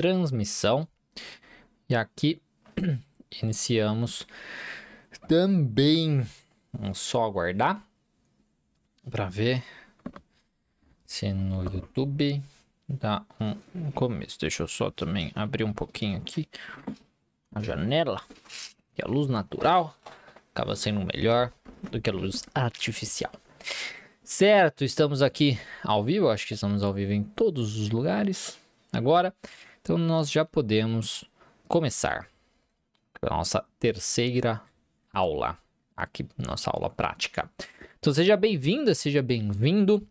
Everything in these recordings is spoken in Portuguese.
transmissão. E aqui iniciamos também. Vamos só aguardar para ver se no YouTube dá um começo. Deixa eu só também abrir um pouquinho aqui a janela, que a luz natural acaba sendo melhor do que a luz artificial. Certo, estamos aqui ao vivo, acho que estamos ao vivo em todos os lugares agora. Então nós já podemos começar a nossa terceira aula, aqui nossa aula prática. Então seja bem-vinda, seja bem-vindo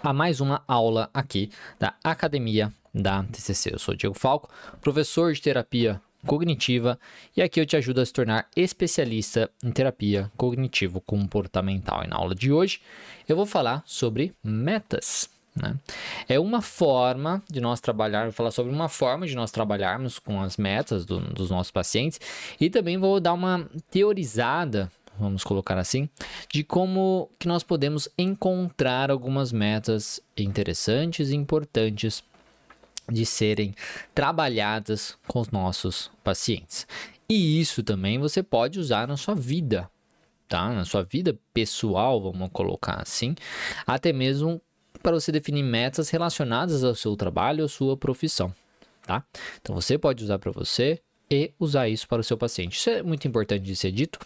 a mais uma aula aqui da Academia da TCC. Eu sou Diego Falco, professor de terapia cognitiva e aqui eu te ajudo a se tornar especialista em terapia cognitivo-comportamental. E na aula de hoje eu vou falar sobre metas. Né? É uma forma de nós trabalhar, vou falar sobre uma forma de nós trabalharmos com as metas do, dos nossos pacientes e também vou dar uma teorizada vamos colocar assim, de como que nós podemos encontrar algumas metas interessantes e importantes de serem trabalhadas com os nossos pacientes. E isso também você pode usar na sua vida, tá? Na sua vida pessoal, vamos colocar assim, até mesmo para você definir metas relacionadas ao seu trabalho ou sua profissão, tá? Então você pode usar para você e usar isso para o seu paciente. Isso é muito importante de ser dito,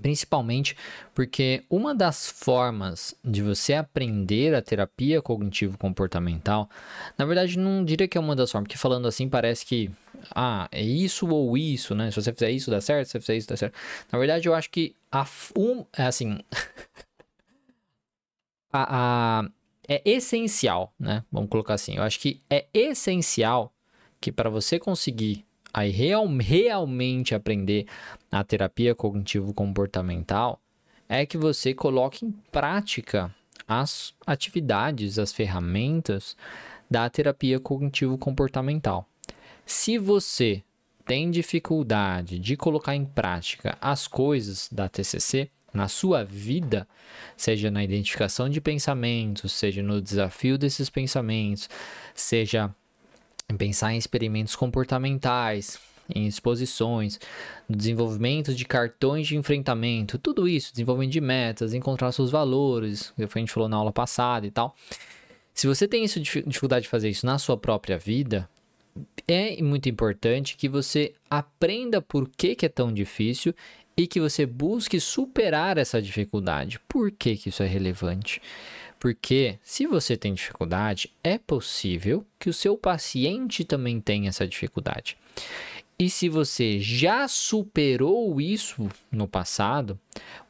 Principalmente porque uma das formas de você aprender a terapia cognitivo-comportamental, na verdade, não diria que é uma das formas, porque falando assim parece que, ah, é isso ou isso, né? Se você fizer isso dá certo, se você fizer isso dá certo. Na verdade, eu acho que a, um, é assim, a, a, é essencial, né? Vamos colocar assim, eu acho que é essencial que para você conseguir aí real, realmente aprender a terapia cognitivo-comportamental é que você coloque em prática as atividades, as ferramentas da terapia cognitivo-comportamental. Se você tem dificuldade de colocar em prática as coisas da TCC na sua vida, seja na identificação de pensamentos, seja no desafio desses pensamentos, seja em pensar em experimentos comportamentais, em exposições, no desenvolvimento de cartões de enfrentamento, tudo isso, desenvolvimento de metas, encontrar seus valores, que a gente falou na aula passada e tal. Se você tem isso, dificuldade de fazer isso na sua própria vida, é muito importante que você aprenda por que, que é tão difícil e que você busque superar essa dificuldade. Por que, que isso é relevante? Porque se você tem dificuldade, é possível que o seu paciente também tenha essa dificuldade. E se você já superou isso no passado,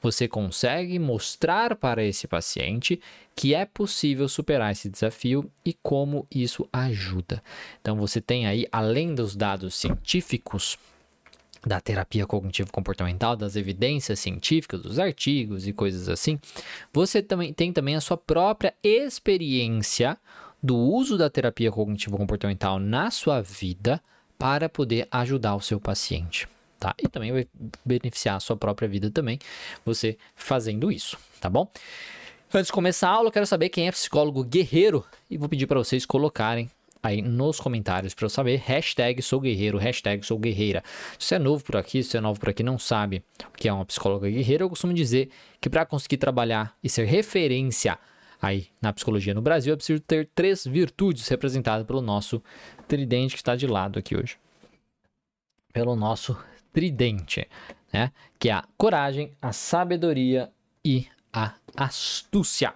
você consegue mostrar para esse paciente que é possível superar esse desafio e como isso ajuda. Então você tem aí, além dos dados científicos da terapia cognitivo-comportamental, das evidências científicas, dos artigos e coisas assim, você também tem também a sua própria experiência do uso da terapia cognitivo-comportamental na sua vida para poder ajudar o seu paciente. Tá? E também vai beneficiar a sua própria vida também, você fazendo isso, tá bom? Antes de começar a aula, eu quero saber quem é psicólogo guerreiro e vou pedir para vocês colocarem aí nos comentários para eu saber. Hashtag sou guerreiro, hashtag sou guerreira. Se você é novo por aqui, se você é novo por aqui não sabe o que é uma psicóloga guerreira, eu costumo dizer que para conseguir trabalhar e ser referência aí na psicologia no Brasil, é preciso ter três virtudes representadas pelo nosso tridente que está de lado aqui hoje. Pelo nosso tridente, né? Que é a coragem, a sabedoria e a astúcia.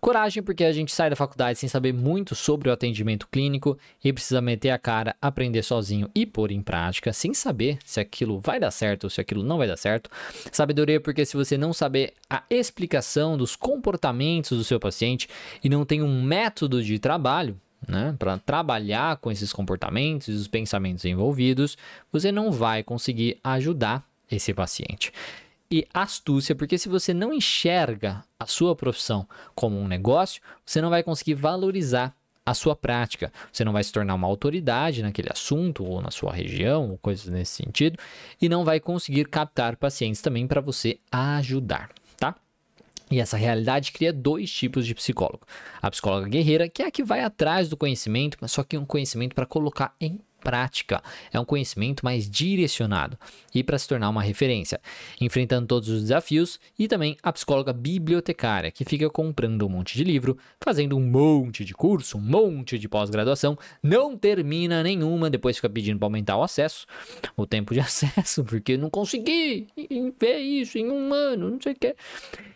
Coragem, porque a gente sai da faculdade sem saber muito sobre o atendimento clínico e precisa meter a cara, aprender sozinho e pôr em prática, sem saber se aquilo vai dar certo ou se aquilo não vai dar certo. Sabedoria, porque se você não saber a explicação dos comportamentos do seu paciente e não tem um método de trabalho, né, para trabalhar com esses comportamentos e os pensamentos envolvidos, você não vai conseguir ajudar esse paciente e astúcia, porque se você não enxerga a sua profissão como um negócio, você não vai conseguir valorizar a sua prática. Você não vai se tornar uma autoridade naquele assunto ou na sua região, ou coisas nesse sentido, e não vai conseguir captar pacientes também para você ajudar, tá? E essa realidade cria dois tipos de psicólogo. A psicóloga guerreira, que é a que vai atrás do conhecimento, mas só que um conhecimento para colocar em prática, é um conhecimento mais direcionado e para se tornar uma referência, enfrentando todos os desafios, e também a psicóloga bibliotecária, que fica comprando um monte de livro, fazendo um monte de curso, um monte de pós-graduação, não termina nenhuma, depois fica pedindo para aumentar o acesso, o tempo de acesso, porque não consegui ver isso em um ano, não sei o que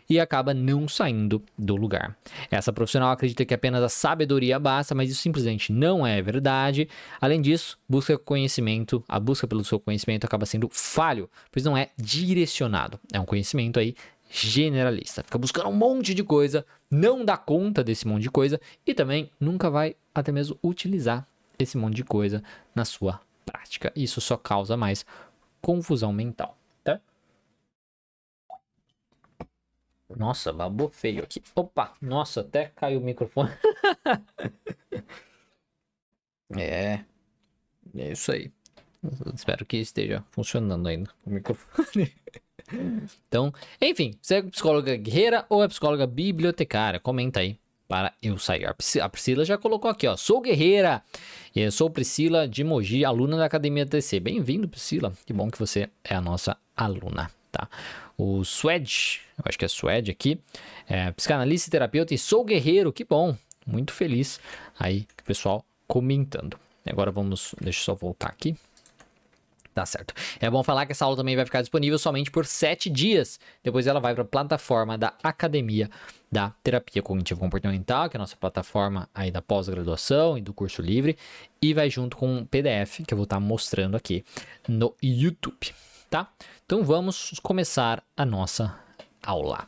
e acaba não saindo do lugar. Essa profissional acredita que apenas a sabedoria basta, mas isso simplesmente não é verdade. Além disso, busca conhecimento, a busca pelo seu conhecimento acaba sendo falho, pois não é direcionado. É um conhecimento aí generalista. Fica buscando um monte de coisa, não dá conta desse monte de coisa e também nunca vai até mesmo utilizar esse monte de coisa na sua prática. Isso só causa mais confusão mental. Nossa, babou feio aqui. Opa, nossa, até caiu o microfone. é. É isso aí. Espero que esteja funcionando ainda o microfone. então, enfim, você é psicóloga guerreira ou é psicóloga bibliotecária? Comenta aí para eu sair. A Priscila já colocou aqui, ó. Sou guerreira. Eu sou Priscila de Mogi, aluna da Academia TC. Bem-vindo, Priscila. Que bom que você é a nossa aluna, tá? o Swed, eu acho que é Swed aqui, é, psicanalista e terapeuta, e sou guerreiro, que bom, muito feliz aí, pessoal comentando. Agora vamos, deixa eu só voltar aqui. Tá certo. É bom falar que essa aula também vai ficar disponível somente por sete dias. Depois ela vai para a plataforma da Academia da Terapia Cognitivo Comportamental, que é a nossa plataforma aí da pós-graduação e do curso livre, e vai junto com um PDF que eu vou estar tá mostrando aqui no YouTube tá? Então vamos começar a nossa aula.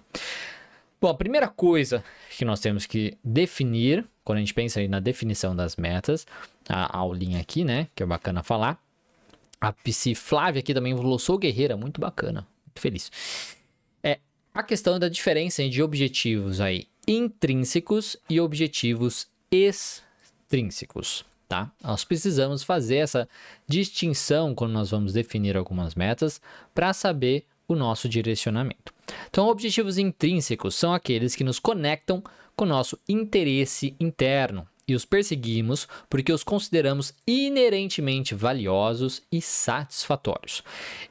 Bom, a primeira coisa que nós temos que definir, quando a gente pensa aí na definição das metas, a aulinha aqui, né, que é bacana falar. A Psi Flávia aqui também falou, sou guerreira, muito bacana, muito feliz. É a questão da diferença de objetivos aí intrínsecos e objetivos extrínsecos tá? Nós precisamos fazer essa distinção quando nós vamos definir algumas metas para saber o nosso direcionamento. Então, objetivos intrínsecos são aqueles que nos conectam com o nosso interesse interno e os perseguimos porque os consideramos inerentemente valiosos e satisfatórios.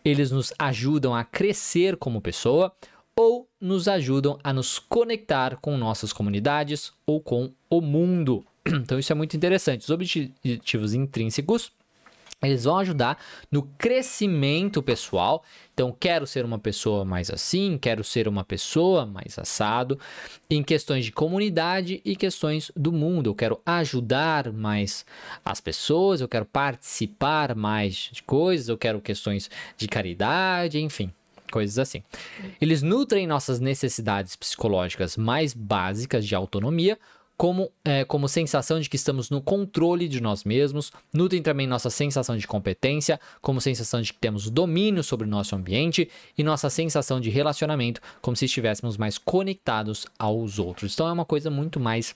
Eles nos ajudam a crescer como pessoa ou nos ajudam a nos conectar com nossas comunidades ou com o mundo. Então isso é muito interessante. Os objetivos intrínsecos eles vão ajudar no crescimento pessoal. Então, quero ser uma pessoa mais assim, quero ser uma pessoa mais assado, em questões de comunidade e questões do mundo. Eu quero ajudar mais as pessoas, eu quero participar mais de coisas, eu quero questões de caridade, enfim, coisas assim. Eles nutrem nossas necessidades psicológicas mais básicas de autonomia, como, é, como sensação de que estamos no controle de nós mesmos, nutrem também nossa sensação de competência, como sensação de que temos domínio sobre o nosso ambiente e nossa sensação de relacionamento, como se estivéssemos mais conectados aos outros. Então é uma coisa muito mais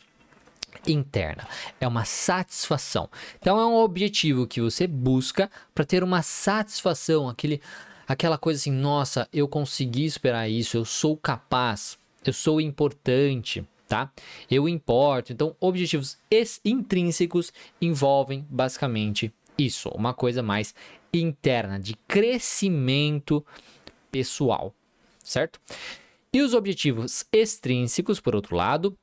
interna, é uma satisfação. Então é um objetivo que você busca para ter uma satisfação, aquele aquela coisa assim, nossa, eu consegui esperar isso, eu sou capaz, eu sou importante tá? Eu importo. Então, objetivos intrínsecos envolvem basicamente isso, uma coisa mais interna, de crescimento pessoal, certo? E os objetivos extrínsecos, por outro lado,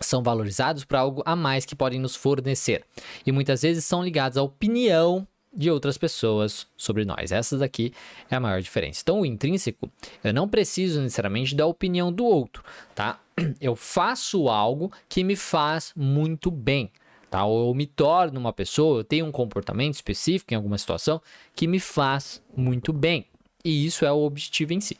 são valorizados por algo a mais que podem nos fornecer e muitas vezes são ligados à opinião de outras pessoas sobre nós. Essa daqui é a maior diferença. Então, o intrínseco, eu não preciso necessariamente da opinião do outro, tá? Eu faço algo que me faz muito bem, tá? Ou eu me torno uma pessoa, eu tenho um comportamento específico em alguma situação que me faz muito bem. E isso é o objetivo em si.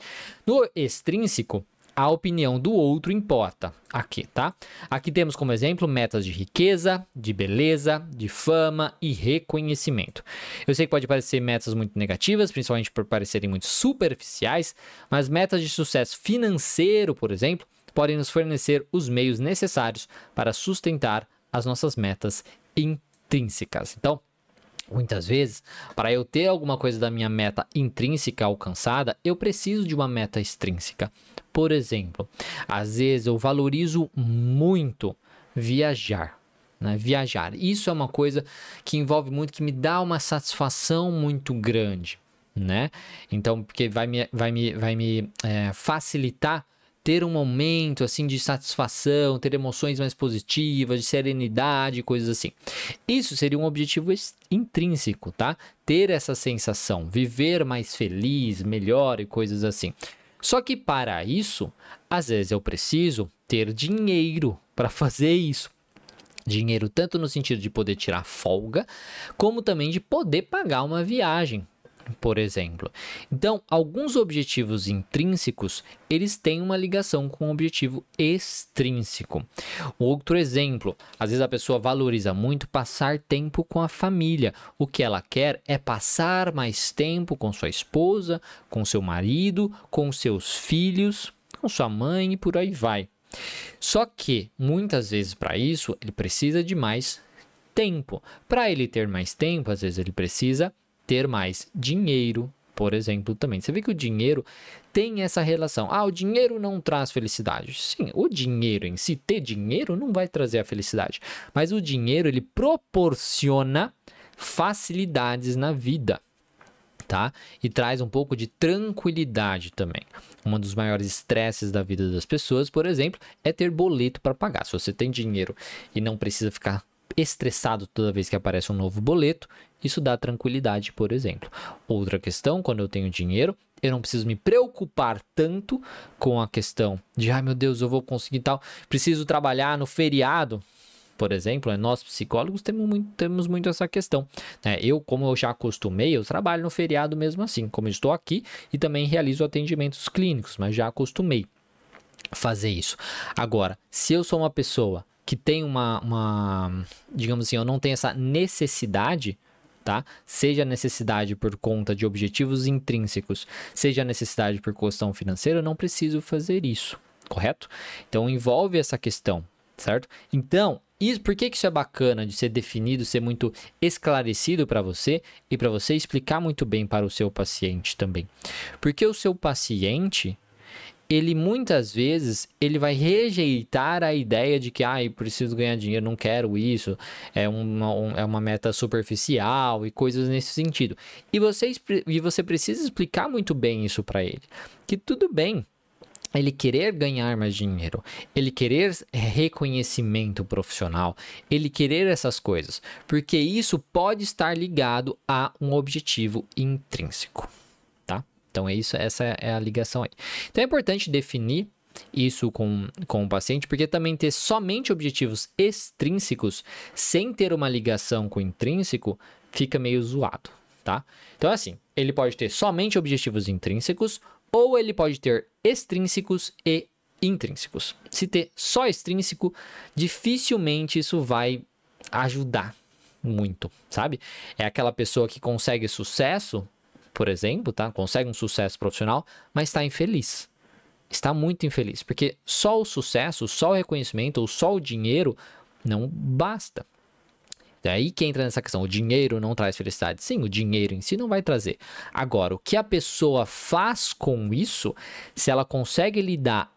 No extrínseco, a opinião do outro importa aqui, tá? Aqui temos como exemplo metas de riqueza, de beleza, de fama e reconhecimento. Eu sei que pode parecer metas muito negativas, principalmente por parecerem muito superficiais, mas metas de sucesso financeiro, por exemplo, podem nos fornecer os meios necessários para sustentar as nossas metas intrínsecas. Então, Muitas vezes, para eu ter alguma coisa da minha meta intrínseca alcançada, eu preciso de uma meta extrínseca. Por exemplo, às vezes eu valorizo muito viajar. Né? Viajar. Isso é uma coisa que envolve muito, que me dá uma satisfação muito grande. Né? Então, porque vai me, vai me, vai me é, facilitar ter um momento assim de satisfação, ter emoções mais positivas, de serenidade, coisas assim. Isso seria um objetivo intrínseco, tá? Ter essa sensação, viver mais feliz, melhor e coisas assim. Só que para isso, às vezes eu preciso ter dinheiro para fazer isso. Dinheiro tanto no sentido de poder tirar folga, como também de poder pagar uma viagem, por exemplo. Então, alguns objetivos intrínsecos, eles têm uma ligação com o objetivo extrínseco. Outro exemplo, às vezes a pessoa valoriza muito passar tempo com a família. O que ela quer é passar mais tempo com sua esposa, com seu marido, com seus filhos, com sua mãe e por aí vai. Só que muitas vezes para isso ele precisa de mais tempo. Para ele ter mais tempo, às vezes ele precisa ter mais dinheiro, por exemplo, também. Você vê que o dinheiro tem essa relação. Ah, o dinheiro não traz felicidade. Sim, o dinheiro em si, ter dinheiro não vai trazer a felicidade. Mas o dinheiro, ele proporciona facilidades na vida. Tá? E traz um pouco de tranquilidade também. Um dos maiores estresses da vida das pessoas, por exemplo, é ter boleto para pagar. Se você tem dinheiro e não precisa ficar estressado toda vez que aparece um novo boleto, isso dá tranquilidade, por exemplo. Outra questão, quando eu tenho dinheiro, eu não preciso me preocupar tanto com a questão de, ai meu Deus, eu vou conseguir tal, preciso trabalhar no feriado. Por exemplo, né, nós psicólogos temos muito, temos muito essa questão. Né? Eu, como eu já acostumei, eu trabalho no feriado mesmo assim, como estou aqui e também realizo atendimentos clínicos, mas já acostumei fazer isso. Agora, se eu sou uma pessoa que tem uma, uma digamos assim, eu não tenho essa necessidade, tá? Seja necessidade por conta de objetivos intrínsecos, seja necessidade por questão financeira, eu não preciso fazer isso, correto? Então envolve essa questão, certo? Então, isso, por que, que isso é bacana de ser definido, ser muito esclarecido para você e para você explicar muito bem para o seu paciente também? Porque o seu paciente, ele muitas vezes ele vai rejeitar a ideia de que ah, preciso ganhar dinheiro, não quero isso, é uma, um, é uma meta superficial e coisas nesse sentido. E você, e você precisa explicar muito bem isso para ele. Que tudo bem ele querer ganhar mais dinheiro, ele querer reconhecimento profissional, ele querer essas coisas, porque isso pode estar ligado a um objetivo intrínseco. Então, é isso, essa é a ligação aí. Então, é importante definir isso com, com o paciente, porque também ter somente objetivos extrínsecos sem ter uma ligação com o intrínseco fica meio zoado, tá? Então, assim, ele pode ter somente objetivos intrínsecos ou ele pode ter extrínsecos e intrínsecos. Se ter só extrínseco, dificilmente isso vai ajudar muito, sabe? É aquela pessoa que consegue sucesso por exemplo, tá? Consegue um sucesso profissional, mas está infeliz. Está muito infeliz, porque só o sucesso, só o reconhecimento ou só o dinheiro não basta. É aí que entra nessa questão. O dinheiro não traz felicidade. Sim, o dinheiro em si não vai trazer. Agora, o que a pessoa faz com isso, se ela consegue lidar,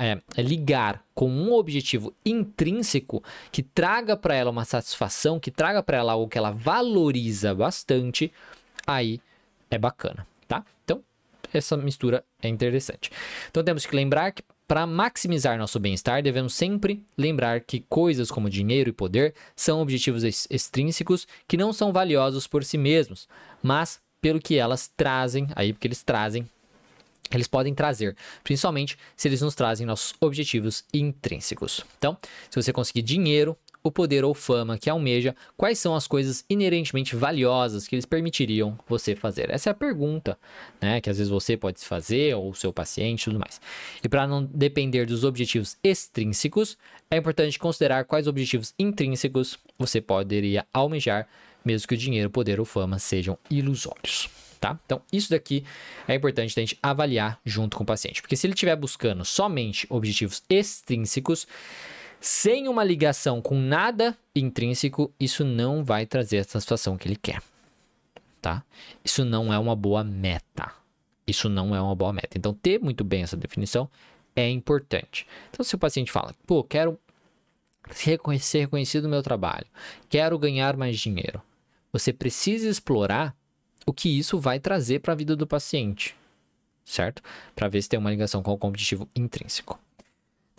é, ligar com um objetivo intrínseco que traga para ela uma satisfação, que traga para ela algo que ela valoriza bastante, aí é bacana, tá? Então, essa mistura é interessante. Então, temos que lembrar que para maximizar nosso bem-estar, devemos sempre lembrar que coisas como dinheiro e poder são objetivos extrínsecos que não são valiosos por si mesmos, mas pelo que elas trazem, aí porque eles trazem, eles podem trazer, principalmente se eles nos trazem nossos objetivos intrínsecos. Então, se você conseguir dinheiro, o poder ou fama que almeja, quais são as coisas inerentemente valiosas que eles permitiriam você fazer? Essa é a pergunta, né, que às vezes você pode se fazer ou o seu paciente tudo mais. E para não depender dos objetivos extrínsecos, é importante considerar quais objetivos intrínsecos você poderia almejar, mesmo que o dinheiro, poder ou fama sejam ilusórios. Tá? Então, isso daqui é importante a gente avaliar junto com o paciente, porque se ele estiver buscando somente objetivos extrínsecos, Sem uma ligação com nada intrínseco, isso não vai trazer a satisfação que ele quer. Tá? Isso não é uma boa meta. Isso não é uma boa meta. Então, ter muito bem essa definição é importante. Então, se o paciente fala, pô, quero ser reconhecido no meu trabalho, quero ganhar mais dinheiro, você precisa explorar o que isso vai trazer para a vida do paciente, certo? Para ver se tem uma ligação com o competitivo intrínseco.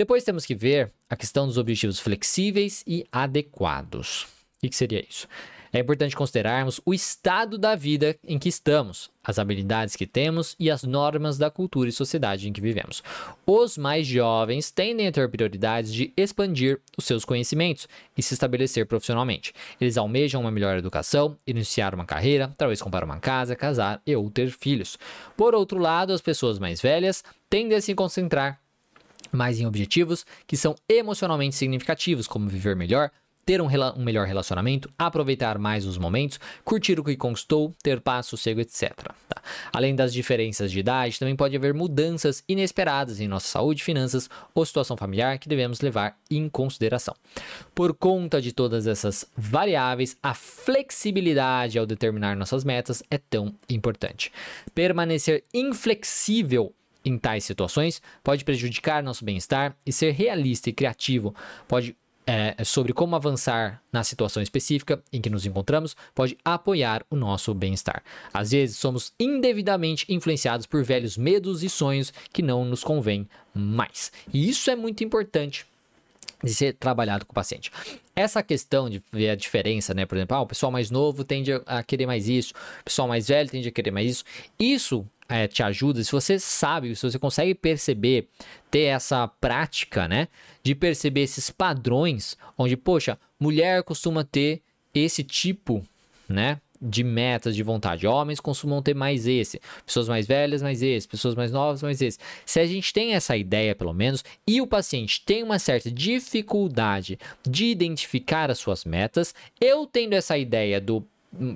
Depois temos que ver a questão dos objetivos flexíveis e adequados. O que seria isso? É importante considerarmos o estado da vida em que estamos, as habilidades que temos e as normas da cultura e sociedade em que vivemos. Os mais jovens tendem a ter prioridades de expandir os seus conhecimentos e se estabelecer profissionalmente. Eles almejam uma melhor educação, iniciar uma carreira, talvez comprar uma casa, casar e ou ter filhos. Por outro lado, as pessoas mais velhas tendem a se concentrar mais em objetivos que são emocionalmente significativos, como viver melhor, ter um, um, melhor relacionamento, aproveitar mais os momentos, curtir o que conquistou, ter paz, sossego, etc. Tá? Além das diferenças de idade, também pode haver mudanças inesperadas em nossa saúde, finanças ou situação familiar que devemos levar em consideração. Por conta de todas essas variáveis, a flexibilidade ao determinar nossas metas é tão importante. Permanecer inflexível em tais situações pode prejudicar nosso bem-estar e ser realista e criativo pode é, sobre como avançar na situação específica em que nos encontramos pode apoiar o nosso bem-estar. Às vezes, somos indevidamente influenciados por velhos medos e sonhos que não nos convêm mais. E isso é muito importante de ser trabalhado com o paciente. Essa questão de ver a diferença, né? Por exemplo, ah, o pessoal mais novo tende a querer mais isso, o pessoal mais velho tende a querer mais isso. Isso é, te ajuda, se você sabe, se você consegue perceber, ter essa prática, né? De perceber esses padrões, onde, poxa, mulher costuma ter esse tipo, né? De metas, de vontade. Homens costumam ter mais esse. Pessoas mais velhas, mais esse. Pessoas mais novas, mais esse. Se a gente tem essa ideia, pelo menos, e o paciente tem uma certa dificuldade de identificar as suas metas, eu tendo essa ideia do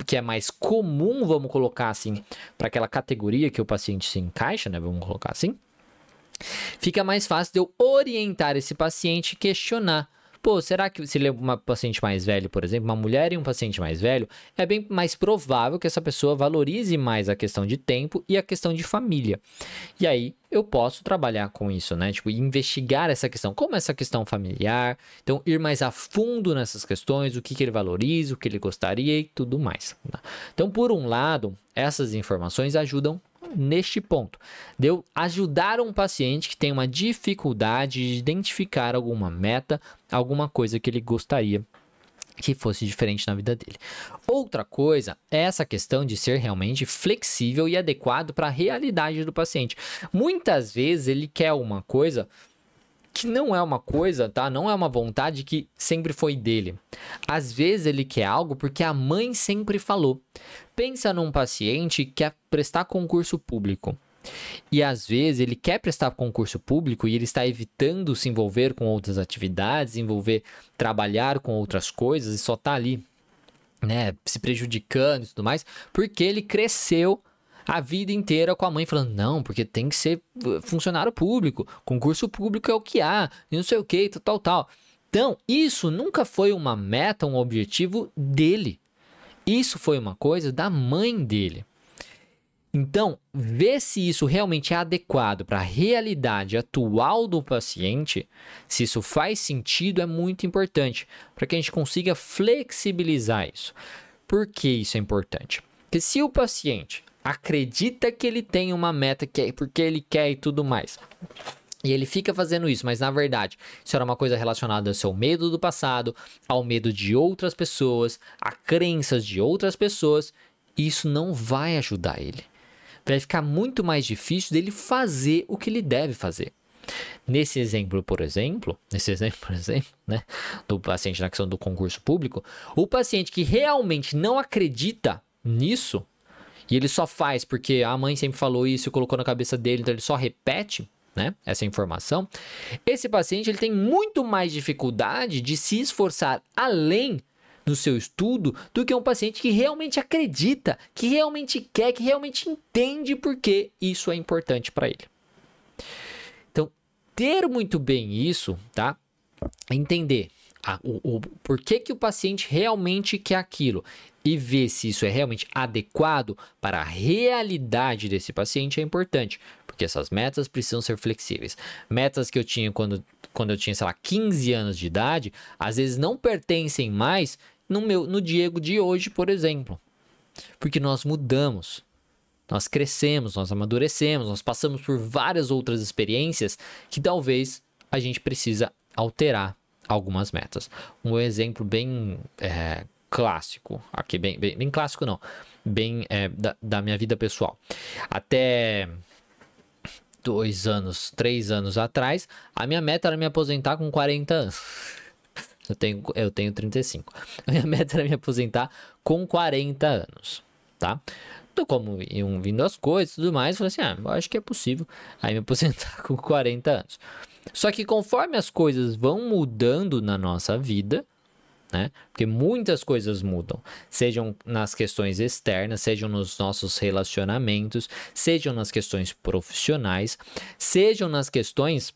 que é mais comum, vamos colocar assim, para aquela categoria que o paciente se encaixa, né? Vamos colocar assim. Fica mais fácil de eu orientar esse paciente e questionar Pô, será que se ele é uma paciente mais velho, por exemplo, uma mulher e um paciente mais velho, é bem mais provável que essa pessoa valorize mais a questão de tempo e a questão de família. E aí eu posso trabalhar com isso, né? Tipo, investigar essa questão, como essa questão familiar, então ir mais a fundo nessas questões, o que, que ele valoriza, o que ele gostaria e tudo mais. Tá? Então, por um lado, essas informações ajudam neste ponto. Deu ajudar um paciente que tem uma dificuldade de identificar alguma meta, alguma coisa que ele gostaria que fosse diferente na vida dele. Outra coisa é essa questão de ser realmente flexível e adequado para a realidade do paciente. Muitas vezes ele quer uma coisa que não é uma coisa, tá? Não é uma vontade que sempre foi dele. Às vezes ele quer algo porque a mãe sempre falou. Pensa num paciente que quer prestar concurso público. E às vezes ele quer prestar concurso público e ele está evitando se envolver com outras atividades, envolver trabalhar com outras coisas e só está ali, né, se prejudicando e tudo mais, porque ele cresceu a vida inteira com a mãe falando: não, porque tem que ser uh, funcionário público, concurso público é o que há, e não sei o que, tal, tal. Então, isso nunca foi uma meta, um objetivo dele. Isso foi uma coisa da mãe dele. Então, ver se isso realmente é adequado para a realidade atual do paciente, se isso faz sentido, é muito importante para que a gente consiga flexibilizar isso. Por que isso é importante? Porque se o paciente acredita que ele tem uma meta que é porque ele quer e tudo mais. E ele fica fazendo isso, mas na verdade, isso era uma coisa relacionada ao seu medo do passado, ao medo de outras pessoas, a crenças de outras pessoas. Isso não vai ajudar ele. Vai ficar muito mais difícil dele fazer o que ele deve fazer. Nesse exemplo, por exemplo, nesse exemplo, por exemplo, né, do paciente na questão do concurso público, o paciente que realmente não acredita nisso, e ele só faz porque a mãe sempre falou isso e colocou na cabeça dele, então ele só repete né, essa informação. Esse paciente ele tem muito mais dificuldade de se esforçar além no seu estudo do que um paciente que realmente acredita, que realmente quer, que realmente entende por que isso é importante para ele. Então, ter muito bem isso, tá? entender a, o, o por que, que o paciente realmente quer aquilo e ver se isso é realmente adequado para a realidade desse paciente é importante, porque essas metas precisam ser flexíveis. Metas que eu tinha quando, quando eu tinha, sei lá, 15 anos de idade, às vezes não pertencem mais no meu no Diego de hoje, por exemplo. Porque nós mudamos. Nós crescemos, nós amadurecemos, nós passamos por várias outras experiências que talvez a gente precisa alterar algumas metas. Um exemplo bem é, clássico, aqui bem, bem, bem, clássico não, bem é, da, da minha vida pessoal. Até dois anos, três anos atrás, a minha meta era me aposentar com 40 anos. Eu tenho, eu tenho 35. A minha meta era me aposentar com 40 anos, tá? Então, como iam vindo as coisas e tudo mais, falei assim, ah, eu acho que é possível aí me aposentar com 40 anos. Só que conforme as coisas vão mudando na nossa vida, né? Porque muitas coisas mudam, sejam nas questões externas, sejam nos nossos relacionamentos, sejam nas questões profissionais, sejam nas questões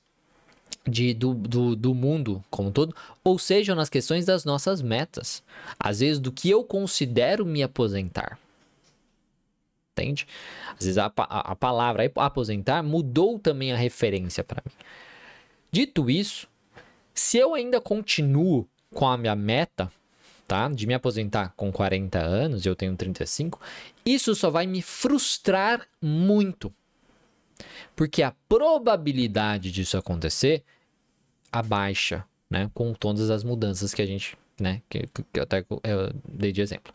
de, do, do, do mundo como um todo, ou sejam nas questões das nossas metas, às vezes do que eu considero me aposentar. Entende? Às vezes a, a, a palavra aposentar mudou também a referência para mim. Dito isso, se eu ainda continuo com a minha meta, tá? De me aposentar com 40 anos, eu tenho 35, isso só vai me frustrar muito. Porque a probabilidade disso acontecer abaixa, né? Com todas as mudanças que a gente, né? Que, que até eu dei de exemplo.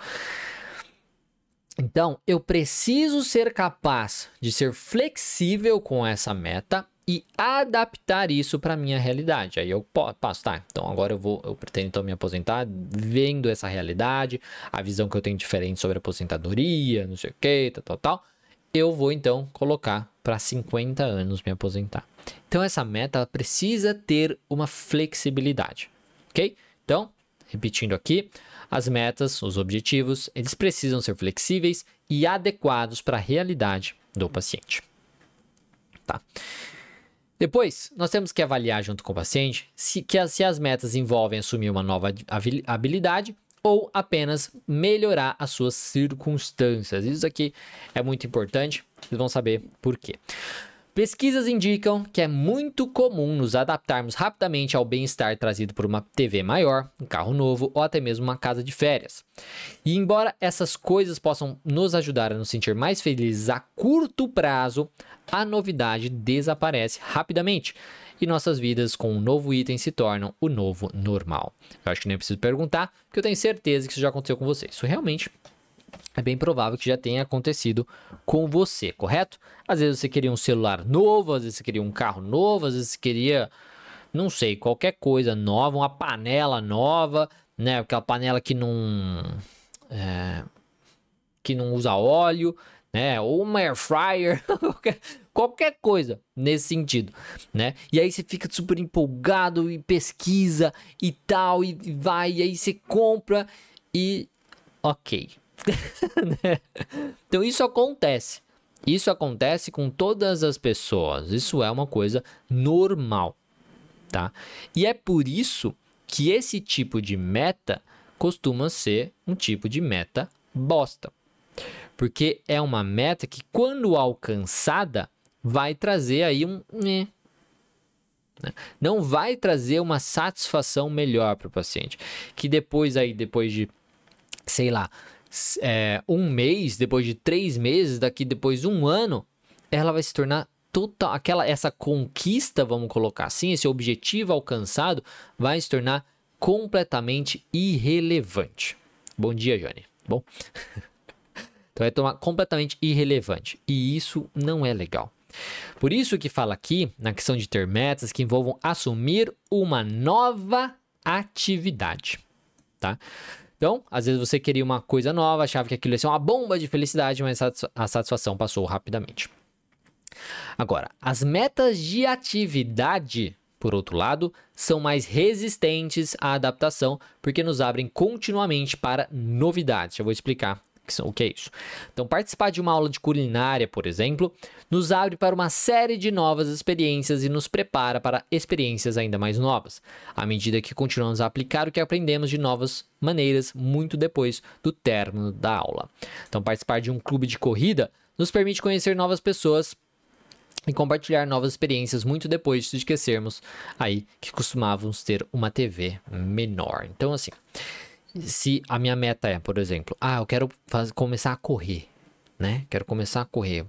Então, eu preciso ser capaz de ser flexível com essa meta e adaptar isso para minha realidade. Aí eu passo, tá? Então agora eu vou, eu pretendo então me aposentar vendo essa realidade, a visão que eu tenho diferente sobre aposentadoria, não sei o que, tal, tal, tal. Eu vou então colocar para 50 anos me aposentar. Então essa meta precisa ter uma flexibilidade, ok? Então, repetindo aqui, as metas, os objetivos, eles precisam ser flexíveis e adequados para a realidade do paciente. Tá? Depois, nós temos que avaliar junto com o paciente se, que as, se as metas envolvem assumir uma nova habilidade ou apenas melhorar as suas circunstâncias. Isso aqui é muito importante, vocês vão saber por quê. Pesquisas indicam que é muito comum nos adaptarmos rapidamente ao bem-estar trazido por uma TV maior, um carro novo ou até mesmo uma casa de férias. E embora essas coisas possam nos ajudar a nos sentir mais felizes a curto prazo, a novidade desaparece rapidamente e nossas vidas com um novo item se tornam o novo normal. Eu acho que nem preciso perguntar, porque eu tenho certeza que isso já aconteceu com você. Isso realmente é bem provável que já tenha acontecido com você, correto? Às vezes você queria um celular novo, às vezes você queria um carro novo, às vezes você queria, não sei, qualquer coisa nova, uma panela nova, né? Aquela panela que não. É, que não usa óleo, né? Ou uma air fryer, qualquer, coisa nesse sentido, né? E aí você fica super empolgado e pesquisa e tal, e vai, e aí você compra e. Ok? então isso acontece. Isso acontece com todas as pessoas. Isso é uma coisa normal, tá? E é por isso que esse tipo de meta costuma ser um tipo de meta bosta. Porque é uma meta que quando alcançada vai trazer aí um né? não vai trazer uma satisfação melhor para o paciente, que depois aí depois de sei lá é, um mês, depois de três meses, daqui depois de um ano, ela vai se tornar total, aquela essa conquista, vamos colocar assim, esse objetivo alcançado vai se tornar completamente irrelevante. Bom dia, Johnny. Bom. então vai tomar completamente irrelevante e isso não é legal. Por isso que fala aqui na questão de ter metas que envolvam assumir uma nova atividade, tá? Então, às vezes você queria uma coisa nova, achava que aquilo ia ser uma bomba de felicidade, mas a satisfação passou rapidamente. Agora, as metas de atividade, por outro lado, são mais resistentes à adaptação porque nos abrem continuamente para novidades. Já vou explicar O que é isso? Então, participar de uma aula de culinária, por exemplo, nos abre para uma série de novas experiências e nos prepara para experiências ainda mais novas, à medida que continuamos a aplicar o que aprendemos de novas maneiras muito depois do término da aula. Então, participar de um clube de corrida nos permite conhecer novas pessoas e compartilhar novas experiências muito depois de esquecermos aí que costumávamos ter uma TV menor. Então, assim, se a minha meta é, por exemplo, ah, eu quero começar a correr, né? Quero começar a correr,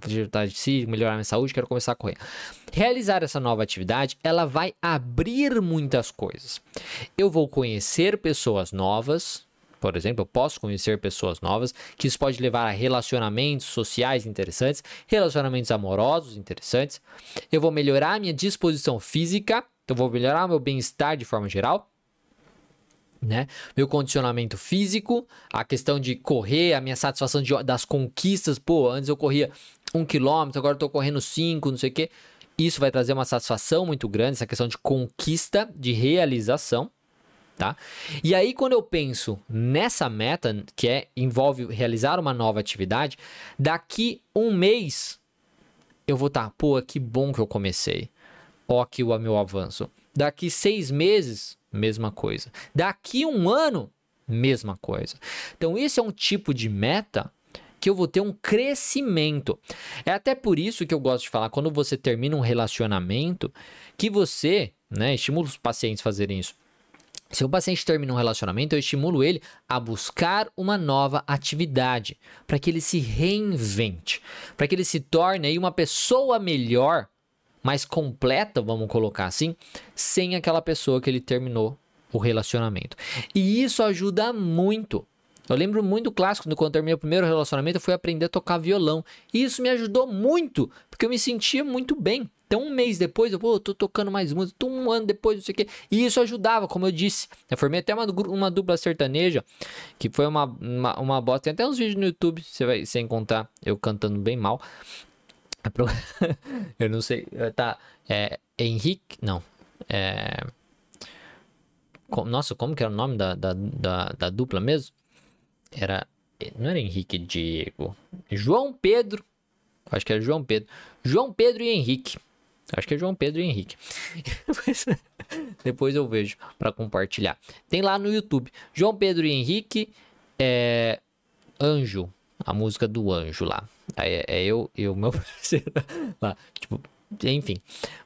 se melhorar minha saúde, quero começar a correr. Realizar essa nova atividade, ela vai abrir muitas coisas. Eu vou conhecer pessoas novas, por exemplo, eu posso conhecer pessoas novas, que isso pode levar a relacionamentos sociais interessantes, relacionamentos amorosos interessantes. Eu vou melhorar minha disposição física, eu vou melhorar meu bem-estar de forma geral. Né? Meu condicionamento físico, a questão de correr, a minha satisfação de, das conquistas. Pô, antes eu corria um quilômetro, agora eu tô correndo cinco, não sei o quê. Isso vai trazer uma satisfação muito grande, essa questão de conquista, de realização tá? E aí quando eu penso nessa meta, que é envolve realizar uma nova atividade, daqui um mês eu vou estar, tá, pô, que bom que eu comecei. Ó, aqui o meu avanço. Daqui seis meses, mesma coisa. Daqui um ano, mesma coisa. Então, esse é um tipo de meta que eu vou ter um crescimento. É até por isso que eu gosto de falar, quando você termina um relacionamento, que você, né, estimula os pacientes a fazerem isso se o paciente termina um relacionamento, eu estimulo ele a buscar uma nova atividade, para que ele se reinvente, para que ele se torne uma pessoa melhor, mais completa, vamos colocar assim, sem aquela pessoa que ele terminou o relacionamento. E isso ajuda muito. Eu lembro muito clássico, quando eu terminei o primeiro relacionamento, eu fui aprender a tocar violão. E isso me ajudou muito, porque eu me sentia muito bem. Então, um mês depois, eu pô, tô tocando mais música, um ano depois, não sei o quê. E isso ajudava, como eu disse. Eu formei até uma, uma dupla sertaneja, que foi uma, uma, uma bosta. Tem até uns vídeos no YouTube, você vai se encontrar eu cantando bem mal. eu não sei, tá. É Henrique, não. É. Nossa, como que era o nome da, da, da, da dupla mesmo? Era. Não era Henrique Diego. João Pedro. Acho que era João Pedro. João Pedro e Henrique. Acho que é João Pedro e Henrique. Depois eu vejo para compartilhar. Tem lá no YouTube. João Pedro e Henrique é Anjo, a música do Anjo lá. É, é eu e o meu parceiro lá. Tipo, enfim.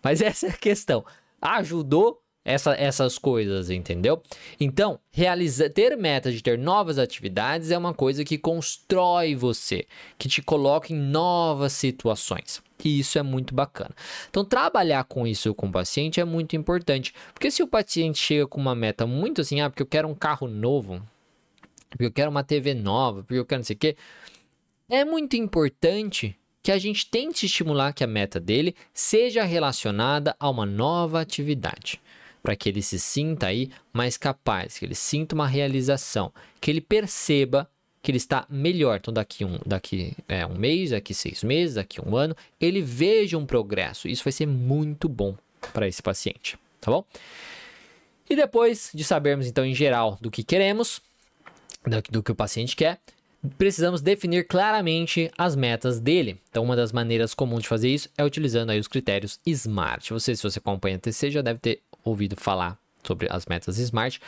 Mas essa é a questão. Ajudou essa, essas coisas, entendeu? Então, realizar, ter metas de ter novas atividades é uma coisa que constrói você, que te coloca em novas situações. E isso é muito bacana. Então, trabalhar com isso com o paciente é muito importante. Porque se o paciente chega com uma meta muito assim, ah, porque eu quero um carro novo, porque eu quero uma TV nova, porque eu quero não sei o quê, é muito importante que a gente tente estimular que a meta dele seja relacionada a uma nova atividade. Para que ele se sinta aí mais capaz, que ele sinta uma realização, que ele perceba que ele está melhor. Então, daqui um, daqui, é, um mês, daqui seis meses, daqui um ano, ele veja um progresso. Isso vai ser muito bom para esse paciente, tá bom? E depois de sabermos, então, em geral, do que queremos, do, do que o paciente quer, precisamos definir claramente as metas dele. Então, uma das maneiras comuns de fazer isso é utilizando aí os critérios SMART. Você, se você acompanha a TC, já deve ter ouvido falar sobre as metas Smart.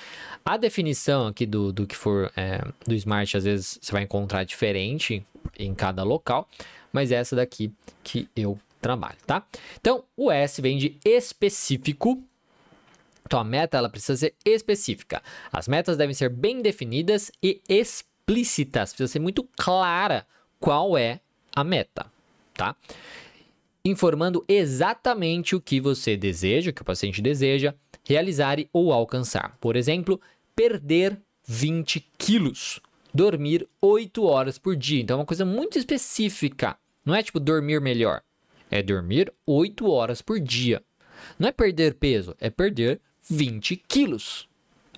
A definição aqui do, do que for é, do Smart, às vezes você vai encontrar diferente em cada local, mas é essa daqui que eu trabalho, tá? Então, o S vem de específico. Então, a meta ela precisa ser específica. As metas devem ser bem definidas e explícitas. Precisa ser muito clara qual é a meta, tá? Informando exatamente o que você deseja, o que o paciente deseja, realizar ou alcançar. Por exemplo, perder 20 quilos, dormir 8 horas por dia. Então é uma coisa muito específica. Não é tipo dormir melhor, é dormir 8 horas por dia. Não é perder peso, é perder 20 quilos.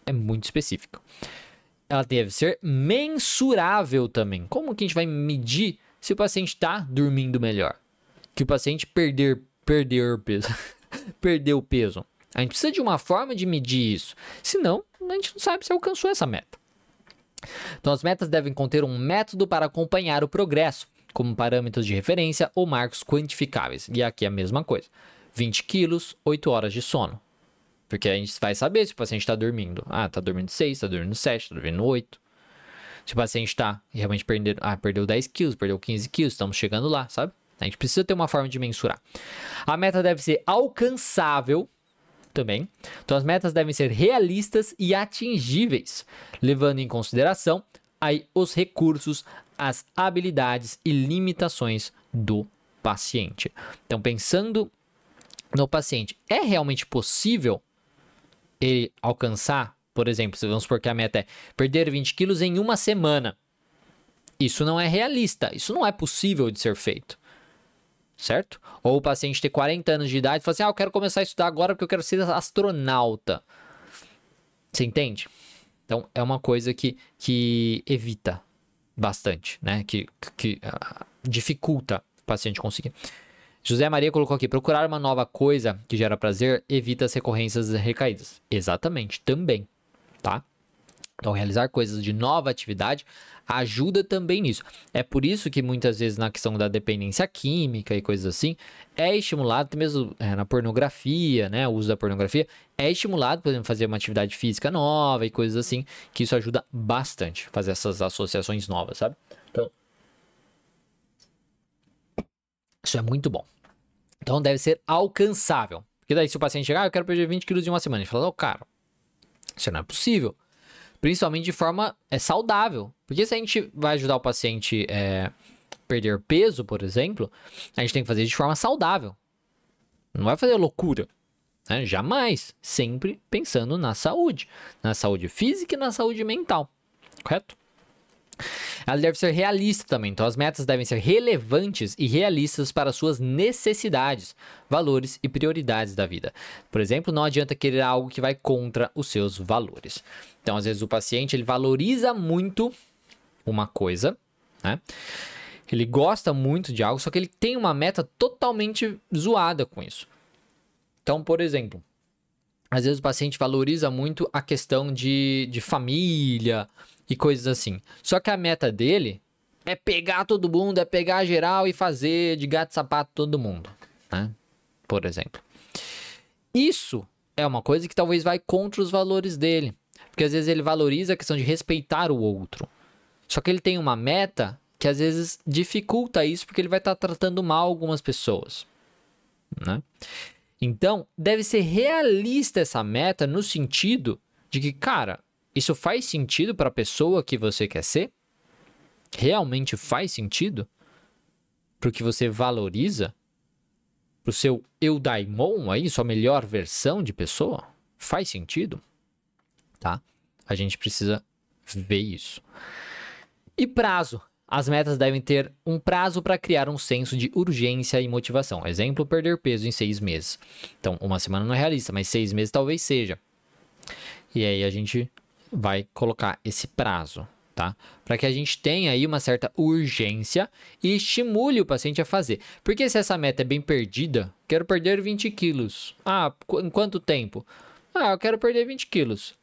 É muito específico. Ela deve ser mensurável também. Como que a gente vai medir se o paciente está dormindo melhor? Que o paciente perder, perder peso, perdeu peso. A gente precisa de uma forma de medir isso. Senão, a gente não sabe se alcançou essa meta. Então, as metas devem conter um método para acompanhar o progresso, como parâmetros de referência ou marcos quantificáveis. E aqui é a mesma coisa: 20 quilos, 8 horas de sono. Porque a gente vai saber se o paciente está dormindo. Ah, está dormindo 6, está dormindo 7, está dormindo 8. Se o paciente está realmente perdendo, ah, perdeu 10 quilos, perdeu 15 quilos, estamos chegando lá, sabe? A gente precisa ter uma forma de mensurar. A meta deve ser alcançável também. Então, as metas devem ser realistas e atingíveis, levando em consideração aí os recursos, as habilidades e limitações do paciente. Então, pensando no paciente, é realmente possível ele alcançar, por exemplo, vamos supor que a meta é perder 20 quilos em uma semana. Isso não é realista, isso não é possível de ser feito. Certo? Ou o paciente ter 40 anos de idade e falar assim: ah, eu quero começar a estudar agora porque eu quero ser astronauta. Você entende? Então, é uma coisa que, que evita bastante, né? Que, que uh, dificulta o paciente conseguir. José Maria colocou aqui: procurar uma nova coisa que gera prazer evita as recorrências recaídas. Exatamente, também, tá? Então, realizar coisas de nova atividade ajuda também nisso. É por isso que muitas vezes na questão da dependência química e coisas assim, é estimulado, mesmo é, na pornografia, né, o uso da pornografia, é estimulado, por exemplo, fazer uma atividade física nova e coisas assim, que isso ajuda bastante, fazer essas associações novas, sabe? Então, isso é muito bom. Então deve ser alcançável. Porque daí se o paciente chegar, ah, eu quero perder 20 quilos em uma semana, ele fala, oh, cara, isso não é possível. Principalmente de forma é, saudável. Porque se a gente vai ajudar o paciente é, perder peso, por exemplo, a gente tem que fazer de forma saudável. Não vai fazer loucura. Né? Jamais. Sempre pensando na saúde. Na saúde física e na saúde mental. Correto? Ela deve ser realista também, então as metas devem ser relevantes e realistas para suas necessidades, valores e prioridades da vida. Por exemplo, não adianta querer algo que vai contra os seus valores. Então, às vezes o paciente ele valoriza muito uma coisa, né? Ele gosta muito de algo, só que ele tem uma meta totalmente zoada com isso. Então, por exemplo, às vezes o paciente valoriza muito a questão de, de família, e coisas assim. Só que a meta dele é pegar todo mundo, é pegar geral e fazer de gato sapato todo mundo, né? Por exemplo. Isso é uma coisa que talvez vai contra os valores dele. Porque às vezes ele valoriza a questão de respeitar o outro. Só que ele tem uma meta que às vezes dificulta isso porque ele vai estar tá tratando mal algumas pessoas, né? Então, deve ser realista essa meta no sentido de que, cara, isso faz sentido para a pessoa que você quer ser? Realmente faz sentido? Para o que você valoriza? Para o seu eudaimon aí, sua melhor versão de pessoa? Faz sentido? Tá? A gente precisa ver isso. E prazo. As metas devem ter um prazo para criar um senso de urgência e motivação. Exemplo, perder peso em seis meses. Então, uma semana não é realista, mas seis meses talvez seja. E aí a gente vai colocar esse prazo, tá? Para que a gente tenha aí uma certa urgência e estimule o paciente a fazer. Porque se essa meta é bem perdida, quero perder 20 quilos. Ah, em quanto tempo? Ah, eu quero perder 20 quilos.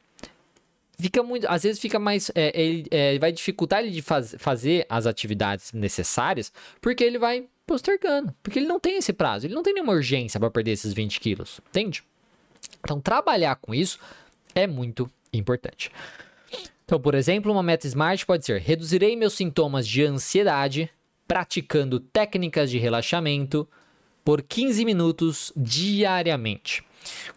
Fica muito, às vezes fica mais, é, ele é, vai dificultar ele de faz, fazer as atividades necessárias, porque ele vai postergando, porque ele não tem esse prazo, ele não tem nenhuma urgência para perder esses 20 quilos, entende? Então, trabalhar com isso é muito importante. Então, por exemplo, uma meta SMART pode ser: reduzirei meus sintomas de ansiedade praticando técnicas de relaxamento por 15 minutos diariamente,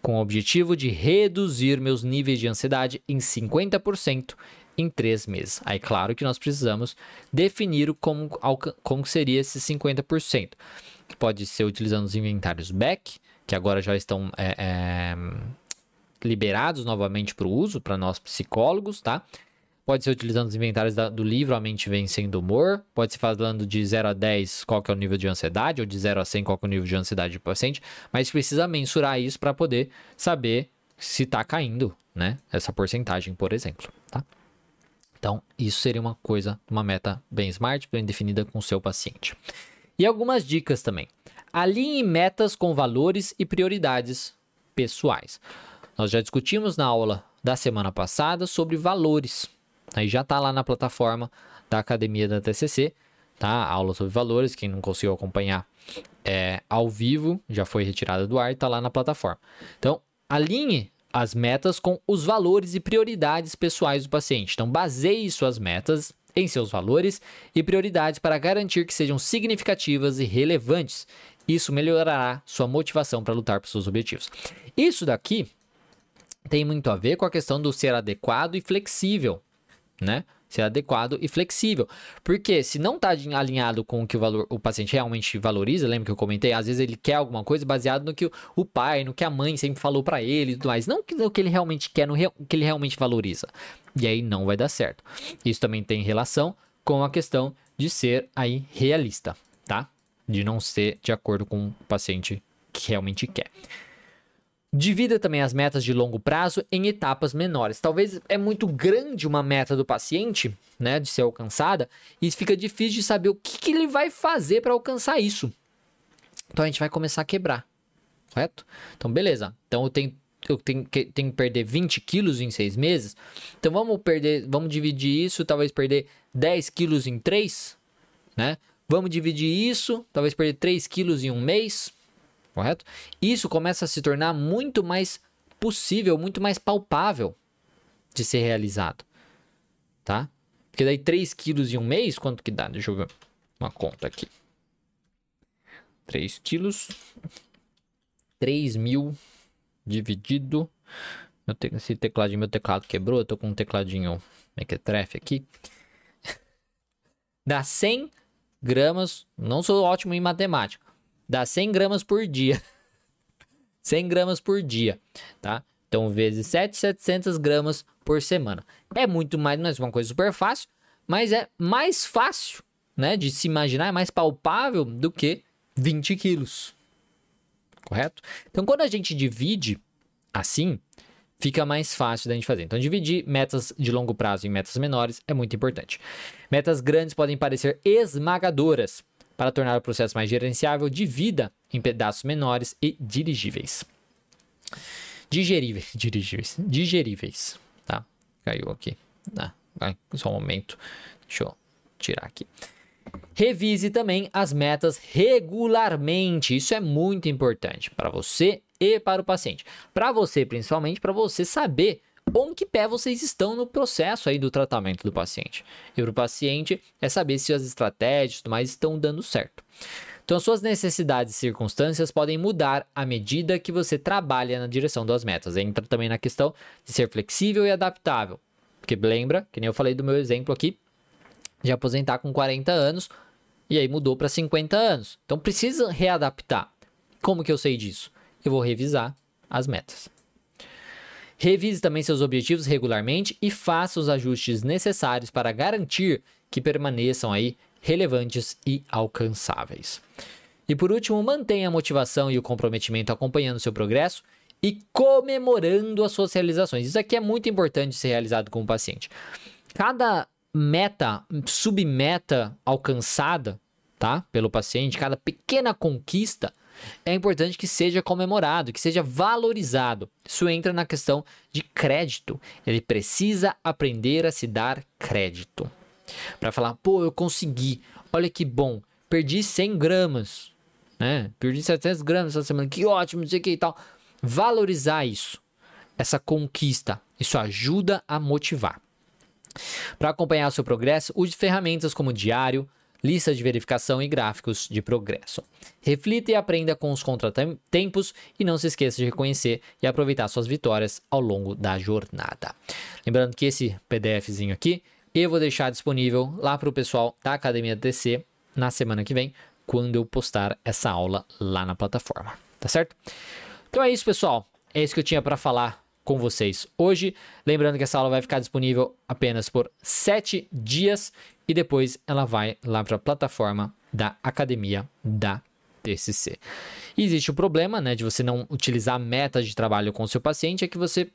com o objetivo de reduzir meus níveis de ansiedade em 50% em três meses. Aí, claro que nós precisamos definir como, como seria esse 50%. Pode ser utilizando os inventários back, que agora já estão é, é, liberados novamente para o uso, para nós psicólogos, tá? Pode ser utilizando os inventários da, do livro A Mente Vencendo Humor. Pode ser falando de 0 a 10 qual que é o nível de ansiedade, ou de 0 a 100 qual que é o nível de ansiedade do paciente. Mas precisa mensurar isso para poder saber se está caindo, né? Essa porcentagem, por exemplo, tá? Então, isso seria uma coisa, uma meta bem smart, bem definida com o seu paciente. E algumas dicas também. Alinhe metas com valores e prioridades pessoais. Nós já discutimos na aula da semana passada sobre valores, Aí já está lá na plataforma da Academia da TCC, tá? Aula sobre valores, quem não conseguiu acompanhar é, ao vivo, já foi retirada do ar e está lá na plataforma. Então, alinhe as metas com os valores e prioridades pessoais do paciente. Então, baseie suas metas em seus valores e prioridades para garantir que sejam significativas e relevantes. Isso melhorará sua motivação para lutar por seus objetivos. Isso daqui tem muito a ver com a questão do ser adequado e flexível, né? ser adequado e flexível. Porque se não está alinhado com o que o, valor, o paciente realmente valoriza, lembra que eu comentei? Às vezes ele quer alguma coisa baseado no que o, pai, no que a mãe sempre falou para ele e tudo mais. Não no que ele realmente quer, no que ele realmente valoriza. E aí não vai dar certo. Isso também tem relação com a questão de ser aí realista, tá? De não ser de acordo com o paciente que realmente quer. Divida também as metas de longo prazo em etapas menores. Talvez é muito grande uma meta do paciente, né, de ser alcançada, e fica difícil de saber o que, que ele vai fazer para alcançar isso. Então a gente vai começar a quebrar, correto? Então beleza. Então eu tenho eu tenho que, tenho que perder 20 quilos em seis meses. Então vamos perder, vamos dividir isso, talvez perder 10 quilos em três, né? Vamos dividir isso, talvez perder 3 quilos em um mês correto? Isso começa a se tornar muito mais possível, muito mais palpável de ser realizado, tá? Porque daí 3 quilos em um mês, quanto que dá? Deixa eu ver uma conta aqui. 3 quilos, 3 mil dividido... Te... Esse tecladinho, meu teclado quebrou, eu tô com um tecladinho mequetrefe aqui. Dá 100 gramas, não sou ótimo em matemática, dá 100 gramas por dia. 100 gramas por dia, tá? Então, vezes 7, 700 gramas por semana. É muito mais, não é uma coisa super fácil, mas é mais fácil, né, de se imaginar, é mais palpável do que 20 quilos, correto? Então, quando a gente divide assim, fica mais fácil da gente fazer. Então, dividir metas de longo prazo em metas menores é muito importante. Metas grandes podem parecer esmagadoras, para tornar o processo mais gerenciável, divida em pedaços menores e dirigíveis. Digeríveis, dirigíveis, digeríveis, tá? Caiu aqui. Ah, só um momento. Deixa eu tirar aqui. Revise também as metas regularmente. Isso é muito importante para você e para o paciente. Para você, principalmente, para você saber em que pé vocês estão no processo aí do tratamento do paciente. E para o paciente é saber se as estratégias e mais estão dando certo. Então, suas necessidades e circunstâncias podem mudar à medida que você trabalha na direção das metas. Entra também na questão de ser flexível e adaptável. Porque lembra, que nem eu falei do meu exemplo aqui, de aposentar com 40 anos e aí mudou para 50 anos. Então, precisa readaptar. Como que eu sei disso? Eu vou revisar as metas. Revise também seus objetivos regularmente e faça os ajustes necessários para garantir que permaneçam aí relevantes e alcançáveis. E por último, mantenha a motivação e o comprometimento acompanhando seu progresso e comemorando as suas realizações. Isso aqui é muito importante ser realizado com o paciente. Cada meta, submeta alcançada, tá, pelo paciente, cada pequena conquista é importante que seja comemorado, que seja valorizado. Isso entra na questão de crédito. Ele precisa aprender a se dar crédito. Para falar, pô, eu consegui, olha que bom, perdi 100 gramas, né? Perdi 700 gramas essa semana, que ótimo, não sei o que e tal. Valorizar isso, essa conquista, isso ajuda a motivar. Para acompanhar seu progresso, use ferramentas como diário, lista de verificação e gráficos de progresso. Reflita e aprenda com os contratempos e não se esqueça de reconhecer e aproveitar suas vitórias ao longo da jornada. Lembrando que esse PDFzinho aqui eu vou deixar disponível lá para o pessoal da Academia TC na semana que vem, quando eu postar essa aula lá na plataforma, tá certo? Então é isso, pessoal. É isso que eu tinha para falar com vocês hoje. Lembrando que essa aula vai ficar disponível apenas por 7 dias e depois ela vai lá para a plataforma da academia da TCC. E existe o problema, né, de você não utilizar metas de trabalho com o seu paciente, é que você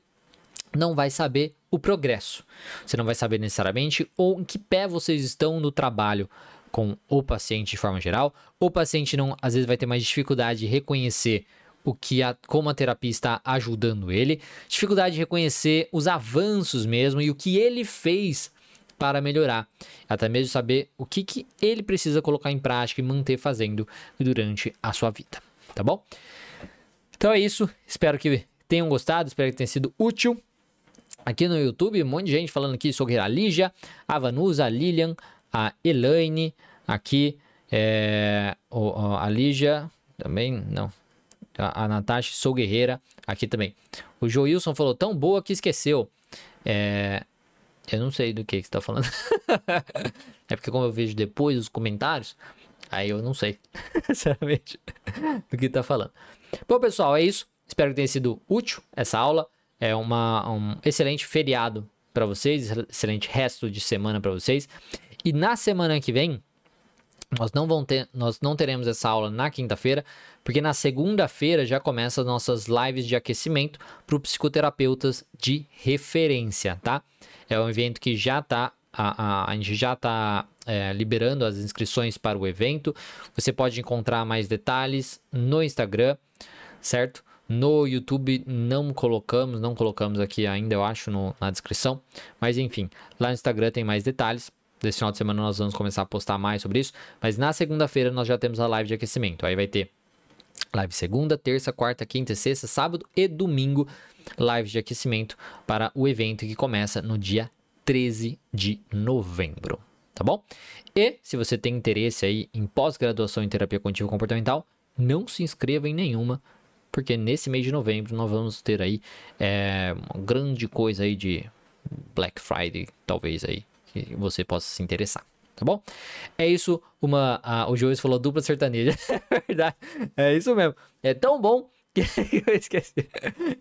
não vai saber o progresso. Você não vai saber necessariamente ou em que pé vocês estão no trabalho com o paciente de forma geral. O paciente não, às vezes vai ter mais dificuldade de reconhecer o que a, como a terapia está ajudando ele, dificuldade de reconhecer os avanços mesmo e o que ele fez para melhorar, até mesmo saber o que, que ele precisa colocar em prática e manter fazendo durante a sua vida, tá bom? Então é isso, espero que tenham gostado, espero que tenha sido útil. Aqui no YouTube, um monte de gente falando aqui sobre a Lígia, a Vanusa, a Lilian, a Elaine, aqui é, a Lígia, também, não, a, a Natasha, sou guerreira, aqui também. O Joilson falou, tão boa que esqueceu. É, eu não sei do que, que você tá falando. é porque como eu vejo depois os comentários, aí eu não sei, sinceramente, do que tá falando. Bom, pessoal, é isso. Espero que tenha sido útil essa aula. É uma, um excelente feriado para vocês, excelente resto de semana para vocês. E na semana que vem, nós não, vão ter, nós não teremos essa aula na quinta-feira, porque na segunda-feira já começam as nossas lives de aquecimento para psicoterapeutas de referência, tá? É um evento que já está a, a, a, gente já está é, liberando as inscrições para o evento. Você pode encontrar mais detalhes no Instagram, certo? No YouTube não colocamos, não colocamos aqui ainda, eu acho, no, na descrição. Mas enfim, lá no Instagram tem mais detalhes. Desse final de semana nós vamos começar a postar mais sobre isso. Mas na segunda-feira nós já temos a live de aquecimento. Aí vai ter live segunda, terça, quarta, quinta, sexta, sábado e domingo. Live de aquecimento para o evento que começa no dia 13 de novembro. Tá bom? E se você tem interesse aí em pós-graduação em terapia cognitivo comportamental, não se inscreva em nenhuma, porque nesse mês de novembro nós vamos ter aí é, uma grande coisa aí de Black Friday, talvez aí que você possa se interessar, tá bom? É isso, uma, a, o Joyce falou dupla sertaneja, é verdade, é isso mesmo, é tão bom que eu esqueci,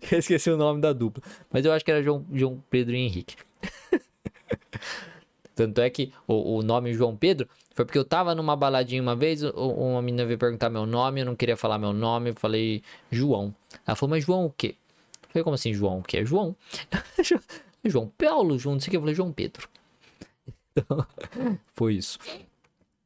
que eu esqueci o nome da dupla, mas eu acho que era João, João Pedro e Henrique. Tanto é que o, o, nome João Pedro foi porque eu tava numa baladinha uma vez, uma menina veio perguntar meu nome, eu não queria falar meu nome, eu falei João. Ela falou, mas João o quê? Eu falei, como assim João o quê? João. João Paulo, João, não sei o que, eu falei João Pedro. Então, foi isso.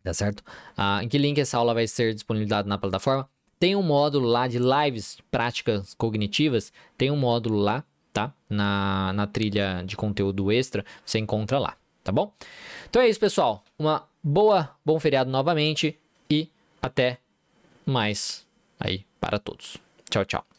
Tá certo? Ah, em que link essa aula vai ser disponibilizada na plataforma? Tem um módulo lá de lives práticas cognitivas. Tem um módulo lá, tá? Na, na trilha de conteúdo extra. Você encontra lá, tá bom? Então é isso, pessoal. Uma boa, bom feriado novamente. E até mais aí para todos. Tchau, tchau.